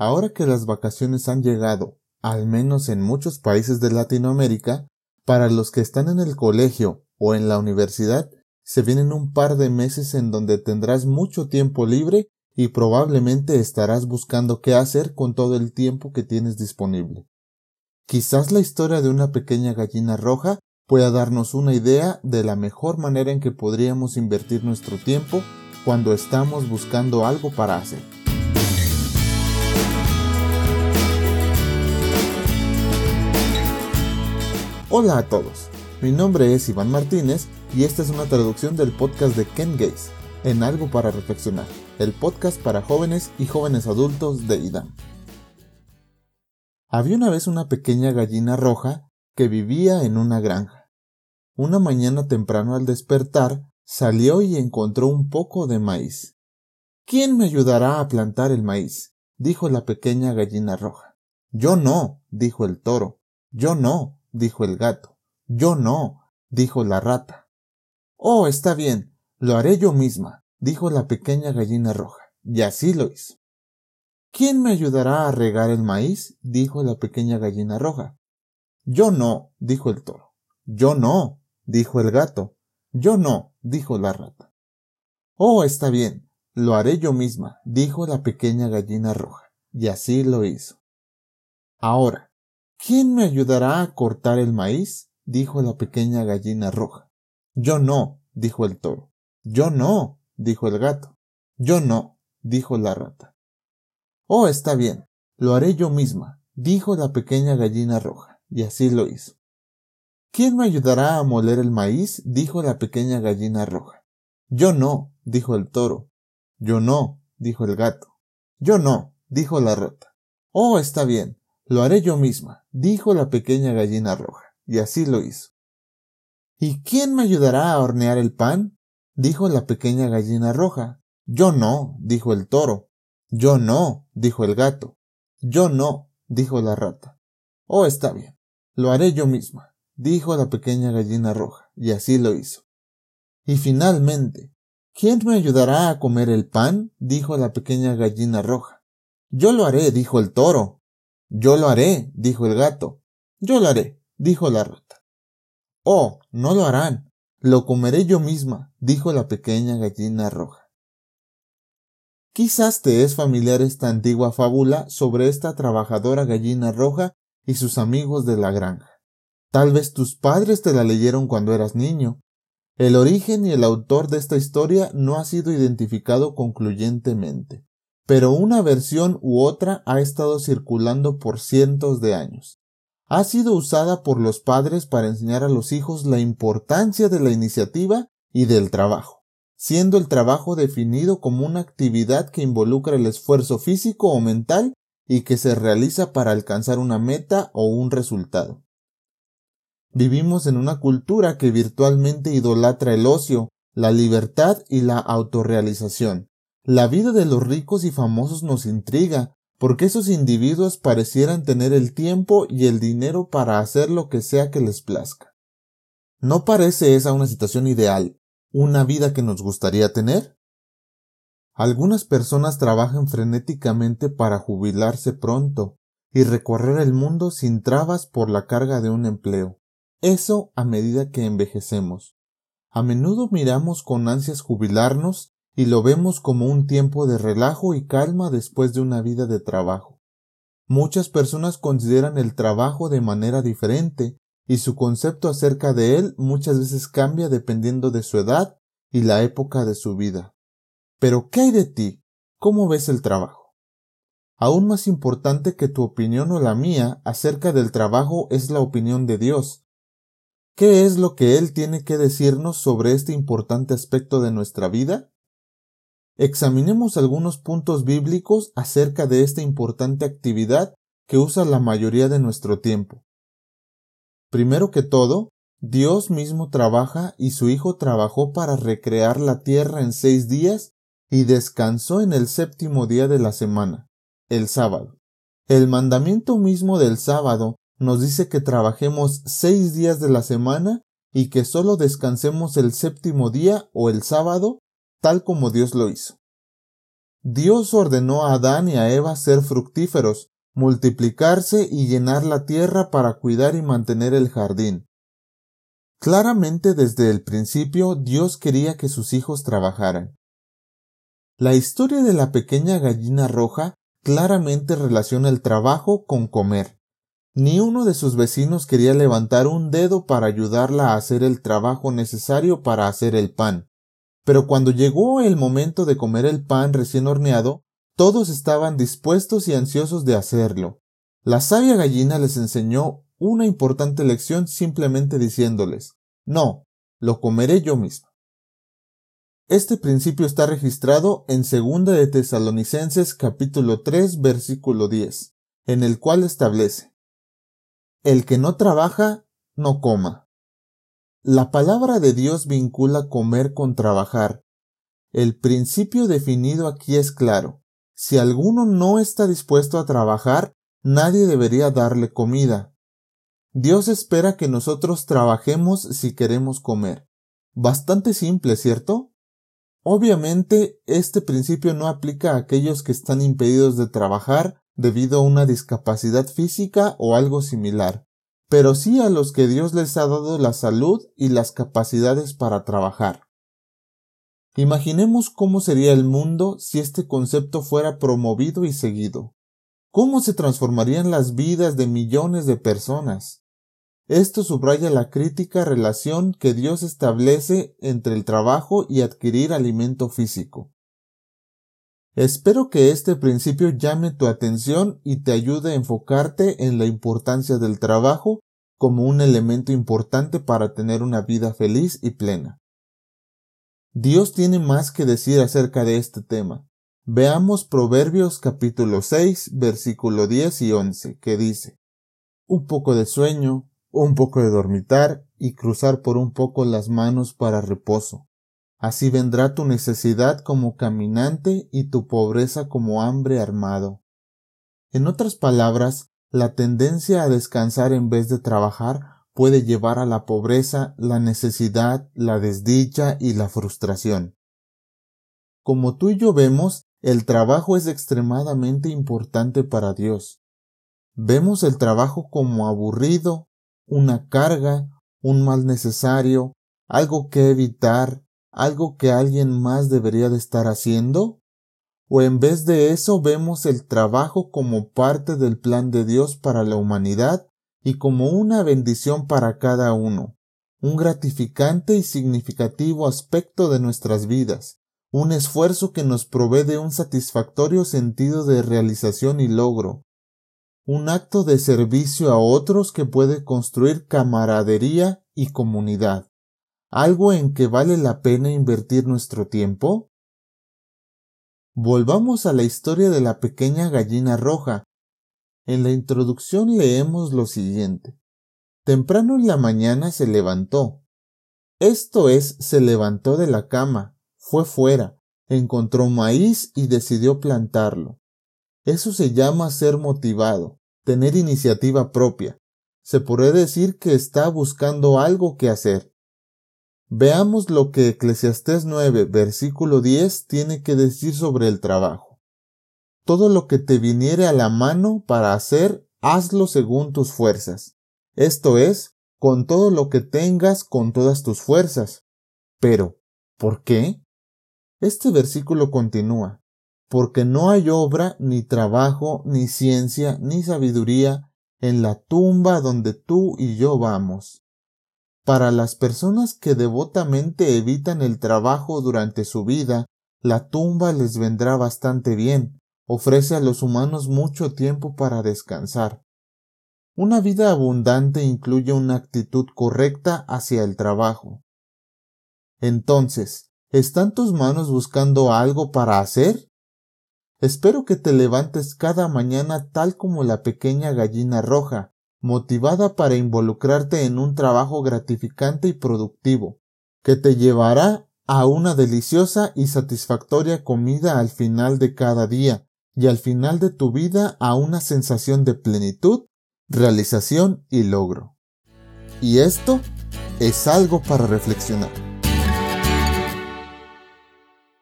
ahora que las vacaciones han llegado, al menos en muchos países de Latinoamérica, para los que están en el colegio o en la universidad, se vienen un par de meses en donde tendrás mucho tiempo libre y probablemente estarás buscando qué hacer con todo el tiempo que tienes disponible. Quizás la historia de una pequeña gallina roja pueda darnos una idea de la mejor manera en que podríamos invertir nuestro tiempo cuando estamos buscando algo para hacer. Hola a todos, mi nombre es Iván Martínez y esta es una traducción del podcast de Ken Gaze, en Algo para Reflexionar, el podcast para jóvenes y jóvenes adultos de IDAM. Había una vez una pequeña gallina roja que vivía en una granja. Una mañana temprano al despertar, salió y encontró un poco de maíz. ¿Quién me ayudará a plantar el maíz? dijo la pequeña gallina roja. Yo no, dijo el toro. Yo no, dijo el gato. Yo no, dijo la rata. Oh, está bien, lo haré yo misma, dijo la pequeña gallina roja, y así lo hizo. ¿Quién me ayudará a regar el maíz? dijo la pequeña gallina roja. Yo no, dijo el toro. Yo no, dijo el gato. Yo no, dijo la rata. Oh, está bien, lo haré yo misma, dijo la pequeña gallina roja, y así lo hizo. Ahora, ¿Quién me ayudará a cortar el maíz? dijo la pequeña gallina roja. Yo no, dijo el toro. Yo no, dijo el gato. Yo no, dijo la rata. Oh, está bien, lo haré yo misma, dijo la pequeña gallina roja, y así lo hizo. ¿Quién me ayudará a moler el maíz? dijo la pequeña gallina roja. Yo no, dijo el toro. Yo no, dijo el gato. Yo no, dijo la rata. Oh, está bien, lo haré yo misma, dijo la pequeña gallina roja, y así lo hizo. ¿Y quién me ayudará a hornear el pan? dijo la pequeña gallina roja. Yo no, dijo el toro. Yo no, dijo el gato. Yo no, dijo la rata. Oh, está bien. Lo haré yo misma, dijo la pequeña gallina roja, y así lo hizo. Y finalmente, ¿quién me ayudará a comer el pan? dijo la pequeña gallina roja. Yo lo haré, dijo el toro. Yo lo haré, dijo el gato. Yo lo haré, dijo la rata. Oh, no lo harán. Lo comeré yo misma, dijo la pequeña gallina roja. Quizás te es familiar esta antigua fábula sobre esta trabajadora gallina roja y sus amigos de la granja. Tal vez tus padres te la leyeron cuando eras niño. El origen y el autor de esta historia no ha sido identificado concluyentemente pero una versión u otra ha estado circulando por cientos de años. Ha sido usada por los padres para enseñar a los hijos la importancia de la iniciativa y del trabajo, siendo el trabajo definido como una actividad que involucra el esfuerzo físico o mental y que se realiza para alcanzar una meta o un resultado. Vivimos en una cultura que virtualmente idolatra el ocio, la libertad y la autorrealización, la vida de los ricos y famosos nos intriga, porque esos individuos parecieran tener el tiempo y el dinero para hacer lo que sea que les plazca. ¿No parece esa una situación ideal, una vida que nos gustaría tener? Algunas personas trabajan frenéticamente para jubilarse pronto y recorrer el mundo sin trabas por la carga de un empleo. Eso a medida que envejecemos. A menudo miramos con ansias jubilarnos y lo vemos como un tiempo de relajo y calma después de una vida de trabajo. Muchas personas consideran el trabajo de manera diferente y su concepto acerca de él muchas veces cambia dependiendo de su edad y la época de su vida. Pero ¿qué hay de ti? ¿Cómo ves el trabajo? Aún más importante que tu opinión o la mía acerca del trabajo es la opinión de Dios. ¿Qué es lo que Él tiene que decirnos sobre este importante aspecto de nuestra vida? Examinemos algunos puntos bíblicos acerca de esta importante actividad que usa la mayoría de nuestro tiempo. Primero que todo, Dios mismo trabaja y su Hijo trabajó para recrear la tierra en seis días y descansó en el séptimo día de la semana, el sábado. El mandamiento mismo del sábado nos dice que trabajemos seis días de la semana y que solo descansemos el séptimo día o el sábado tal como Dios lo hizo. Dios ordenó a Adán y a Eva ser fructíferos, multiplicarse y llenar la tierra para cuidar y mantener el jardín. Claramente desde el principio Dios quería que sus hijos trabajaran. La historia de la pequeña gallina roja claramente relaciona el trabajo con comer. Ni uno de sus vecinos quería levantar un dedo para ayudarla a hacer el trabajo necesario para hacer el pan. Pero cuando llegó el momento de comer el pan recién horneado, todos estaban dispuestos y ansiosos de hacerlo. La sabia gallina les enseñó una importante lección simplemente diciéndoles No, lo comeré yo mismo. Este principio está registrado en 2 de Tesalonicenses capítulo 3 versículo 10, en el cual establece El que no trabaja, no coma. La palabra de Dios vincula comer con trabajar. El principio definido aquí es claro. Si alguno no está dispuesto a trabajar, nadie debería darle comida. Dios espera que nosotros trabajemos si queremos comer. Bastante simple, ¿cierto? Obviamente, este principio no aplica a aquellos que están impedidos de trabajar debido a una discapacidad física o algo similar pero sí a los que Dios les ha dado la salud y las capacidades para trabajar. Imaginemos cómo sería el mundo si este concepto fuera promovido y seguido. ¿Cómo se transformarían las vidas de millones de personas? Esto subraya la crítica relación que Dios establece entre el trabajo y adquirir alimento físico. Espero que este principio llame tu atención y te ayude a enfocarte en la importancia del trabajo como un elemento importante para tener una vida feliz y plena. Dios tiene más que decir acerca de este tema. Veamos Proverbios capítulo 6, versículo 10 y 11, que dice, Un poco de sueño, un poco de dormitar y cruzar por un poco las manos para reposo Así vendrá tu necesidad como caminante y tu pobreza como hambre armado. En otras palabras, la tendencia a descansar en vez de trabajar puede llevar a la pobreza, la necesidad, la desdicha y la frustración. Como tú y yo vemos, el trabajo es extremadamente importante para Dios. Vemos el trabajo como aburrido, una carga, un mal necesario, algo que evitar, algo que alguien más debería de estar haciendo? ¿O en vez de eso vemos el trabajo como parte del plan de Dios para la humanidad y como una bendición para cada uno, un gratificante y significativo aspecto de nuestras vidas, un esfuerzo que nos provee de un satisfactorio sentido de realización y logro, un acto de servicio a otros que puede construir camaradería y comunidad algo en que vale la pena invertir nuestro tiempo? Volvamos a la historia de la pequeña gallina roja. En la introducción leemos lo siguiente. Temprano en la mañana se levantó. Esto es, se levantó de la cama, fue fuera, encontró maíz y decidió plantarlo. Eso se llama ser motivado, tener iniciativa propia. Se puede decir que está buscando algo que hacer. Veamos lo que Eclesiastés 9, versículo 10 tiene que decir sobre el trabajo. Todo lo que te viniere a la mano para hacer, hazlo según tus fuerzas. Esto es, con todo lo que tengas, con todas tus fuerzas. Pero, ¿por qué? Este versículo continúa, porque no hay obra, ni trabajo, ni ciencia, ni sabiduría en la tumba donde tú y yo vamos. Para las personas que devotamente evitan el trabajo durante su vida, la tumba les vendrá bastante bien, ofrece a los humanos mucho tiempo para descansar. Una vida abundante incluye una actitud correcta hacia el trabajo. Entonces, ¿están tus manos buscando algo para hacer? Espero que te levantes cada mañana tal como la pequeña gallina roja, motivada para involucrarte en un trabajo gratificante y productivo, que te llevará a una deliciosa y satisfactoria comida al final de cada día y al final de tu vida a una sensación de plenitud, realización y logro. Y esto es algo para reflexionar.